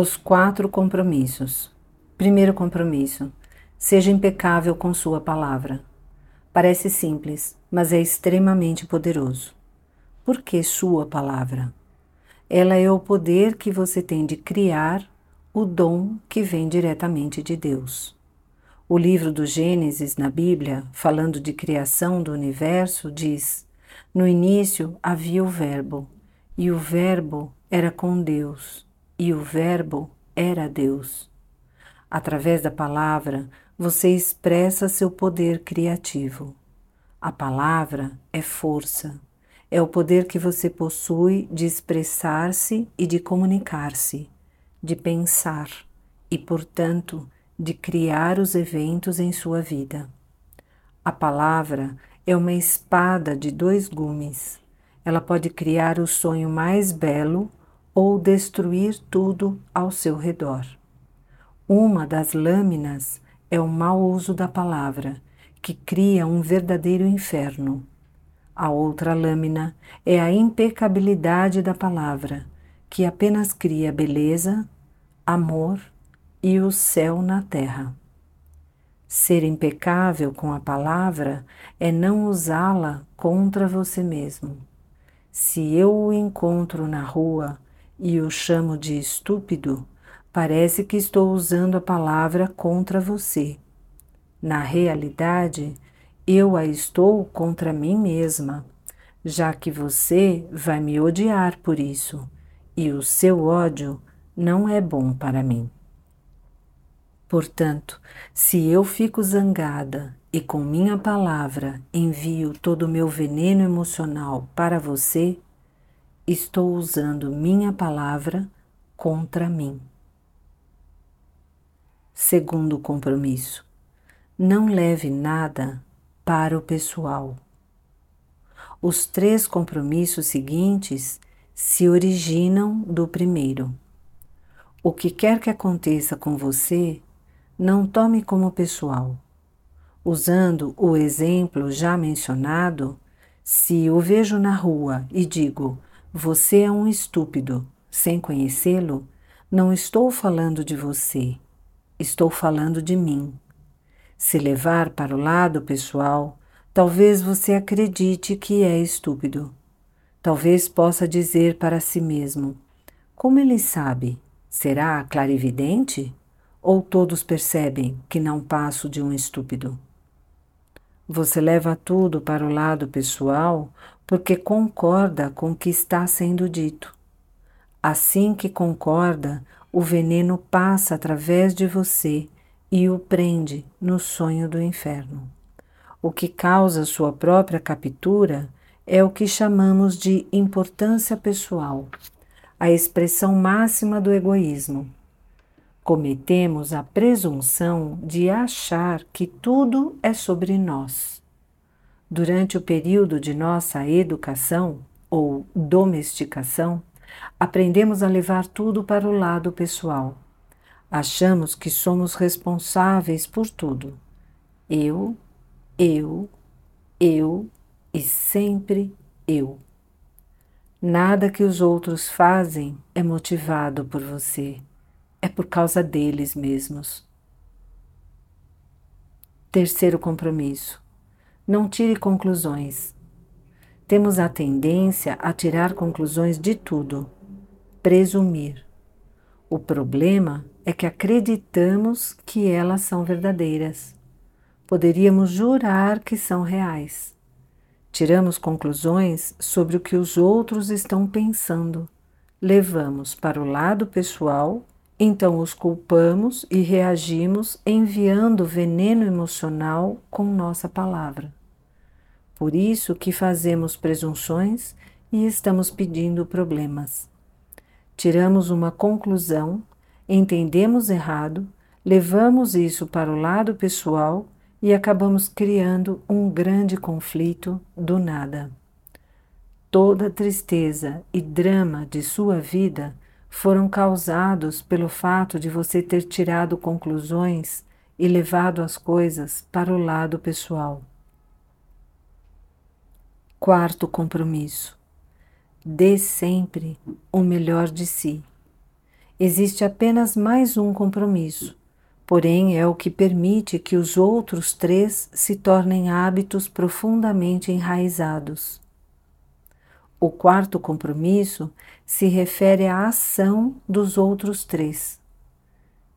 Os quatro compromissos. Primeiro compromisso: seja impecável com Sua palavra. Parece simples, mas é extremamente poderoso. Por que Sua palavra? Ela é o poder que você tem de criar o dom que vem diretamente de Deus. O livro do Gênesis na Bíblia, falando de criação do universo, diz: No início havia o Verbo, e o Verbo era com Deus, e o Verbo era Deus. Através da palavra, você expressa seu poder criativo. A palavra é força, é o poder que você possui de expressar-se e de comunicar-se, de pensar e, portanto, de criar os eventos em sua vida. A palavra é uma espada de dois gumes. Ela pode criar o sonho mais belo ou destruir tudo ao seu redor. Uma das lâminas é o mau uso da palavra, que cria um verdadeiro inferno. A outra lâmina é a impecabilidade da palavra, que apenas cria beleza, amor e o céu na terra. Ser impecável com a palavra é não usá-la contra você mesmo. Se eu o encontro na rua e o chamo de estúpido, parece que estou usando a palavra contra você. Na realidade, eu a estou contra mim mesma, já que você vai me odiar por isso, e o seu ódio não é bom para mim. Portanto, se eu fico zangada e com minha palavra envio todo o meu veneno emocional para você, estou usando minha palavra contra mim. Segundo compromisso: não leve nada para o pessoal. Os três compromissos seguintes se originam do primeiro. O que quer que aconteça com você não tome como pessoal. Usando o exemplo já mencionado, se o vejo na rua e digo, você é um estúpido, sem conhecê-lo, não estou falando de você, estou falando de mim. Se levar para o lado pessoal, talvez você acredite que é estúpido. Talvez possa dizer para si mesmo: Como ele sabe? Será clarividente? Ou todos percebem que não passo de um estúpido? Você leva tudo para o lado pessoal porque concorda com o que está sendo dito. Assim que concorda, o veneno passa através de você e o prende no sonho do inferno. O que causa sua própria captura é o que chamamos de importância pessoal, a expressão máxima do egoísmo cometemos a presunção de achar que tudo é sobre nós. Durante o período de nossa educação ou domesticação, aprendemos a levar tudo para o lado pessoal. Achamos que somos responsáveis por tudo. Eu, eu, eu e sempre eu. Nada que os outros fazem é motivado por você é por causa deles mesmos. Terceiro compromisso: não tire conclusões. Temos a tendência a tirar conclusões de tudo, presumir. O problema é que acreditamos que elas são verdadeiras. Poderíamos jurar que são reais. Tiramos conclusões sobre o que os outros estão pensando. Levamos para o lado pessoal então os culpamos e reagimos enviando veneno emocional com nossa palavra. Por isso que fazemos presunções e estamos pedindo problemas. Tiramos uma conclusão, entendemos errado, levamos isso para o lado pessoal e acabamos criando um grande conflito do nada. Toda tristeza e drama de sua vida foram causados pelo fato de você ter tirado conclusões e levado as coisas para o lado pessoal. Quarto compromisso: dê sempre o melhor de si. existe apenas mais um compromisso, porém é o que permite que os outros três se tornem hábitos profundamente enraizados. O quarto compromisso se refere à ação dos outros três.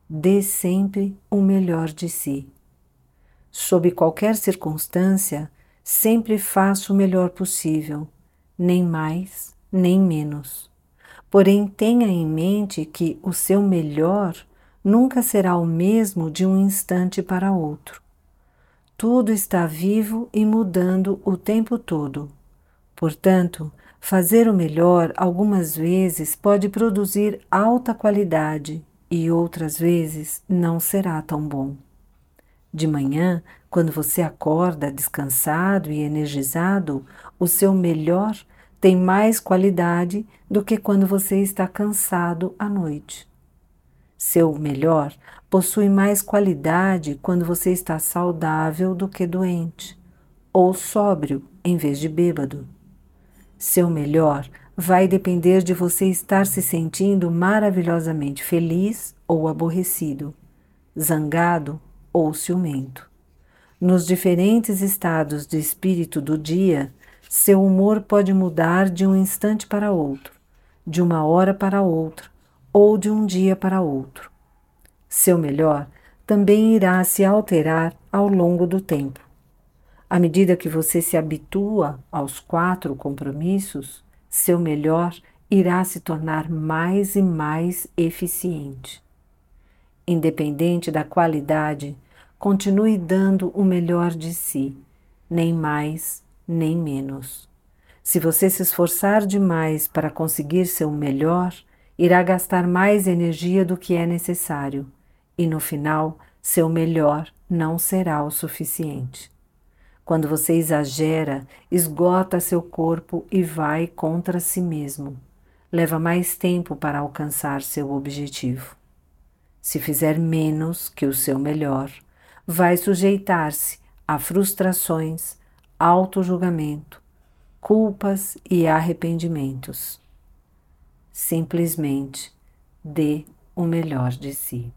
Dê sempre o melhor de si. Sob qualquer circunstância, sempre faça o melhor possível, nem mais nem menos. Porém, tenha em mente que o seu melhor nunca será o mesmo de um instante para outro. Tudo está vivo e mudando o tempo todo. Portanto, fazer o melhor algumas vezes pode produzir alta qualidade e outras vezes não será tão bom. De manhã, quando você acorda descansado e energizado, o seu melhor tem mais qualidade do que quando você está cansado à noite. Seu melhor possui mais qualidade quando você está saudável do que doente, ou sóbrio em vez de bêbado. Seu melhor vai depender de você estar se sentindo maravilhosamente feliz ou aborrecido, zangado ou ciumento. Nos diferentes estados de espírito do dia, seu humor pode mudar de um instante para outro, de uma hora para outra ou de um dia para outro. Seu melhor também irá se alterar ao longo do tempo. À medida que você se habitua aos quatro compromissos, seu melhor irá se tornar mais e mais eficiente. Independente da qualidade, continue dando o melhor de si, nem mais nem menos. Se você se esforçar demais para conseguir seu melhor, irá gastar mais energia do que é necessário e no final seu melhor não será o suficiente. Quando você exagera, esgota seu corpo e vai contra si mesmo. Leva mais tempo para alcançar seu objetivo. Se fizer menos que o seu melhor, vai sujeitar-se a frustrações, auto-julgamento, culpas e arrependimentos. Simplesmente dê o melhor de si.